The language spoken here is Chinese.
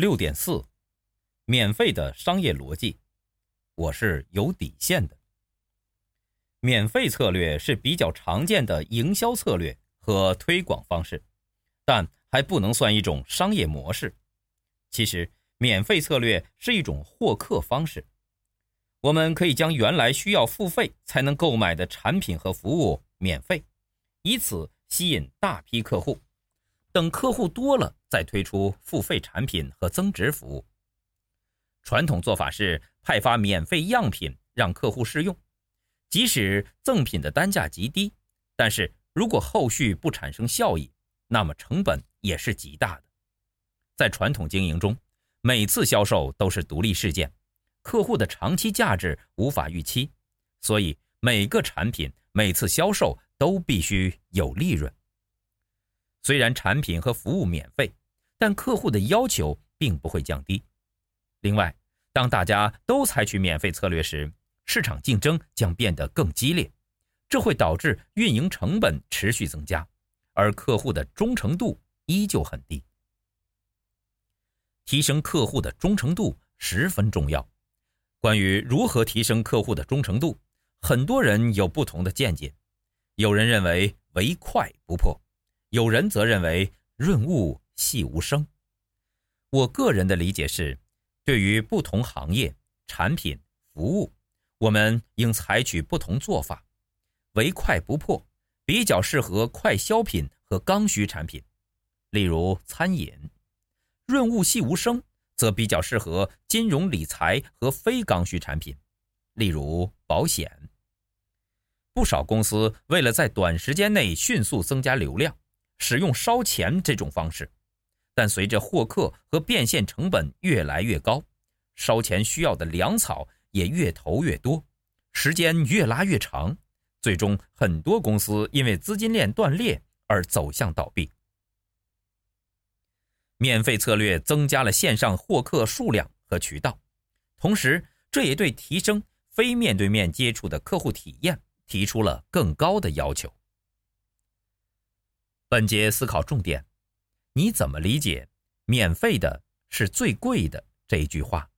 六点四，免费的商业逻辑，我是有底线的。免费策略是比较常见的营销策略和推广方式，但还不能算一种商业模式。其实，免费策略是一种获客方式。我们可以将原来需要付费才能购买的产品和服务免费，以此吸引大批客户。等客户多了，再推出付费产品和增值服务。传统做法是派发免费样品让客户试用，即使赠品的单价极低，但是如果后续不产生效益，那么成本也是极大的。在传统经营中，每次销售都是独立事件，客户的长期价值无法预期，所以每个产品每次销售都必须有利润。虽然产品和服务免费，但客户的要求并不会降低。另外，当大家都采取免费策略时，市场竞争将变得更激烈，这会导致运营成本持续增加，而客户的忠诚度依旧很低。提升客户的忠诚度十分重要。关于如何提升客户的忠诚度，很多人有不同的见解。有人认为“唯快不破”。有人则认为润物细无声。我个人的理解是，对于不同行业、产品、服务，我们应采取不同做法。唯快不破比较适合快消品和刚需产品，例如餐饮；润物细无声则比较适合金融理财和非刚需产品，例如保险。不少公司为了在短时间内迅速增加流量，使用烧钱这种方式，但随着获客和变现成本越来越高，烧钱需要的粮草也越投越多，时间越拉越长，最终很多公司因为资金链断裂而走向倒闭。免费策略增加了线上获客数量和渠道，同时这也对提升非面对面接触的客户体验提出了更高的要求。本节思考重点：你怎么理解“免费的是最贵的”这一句话？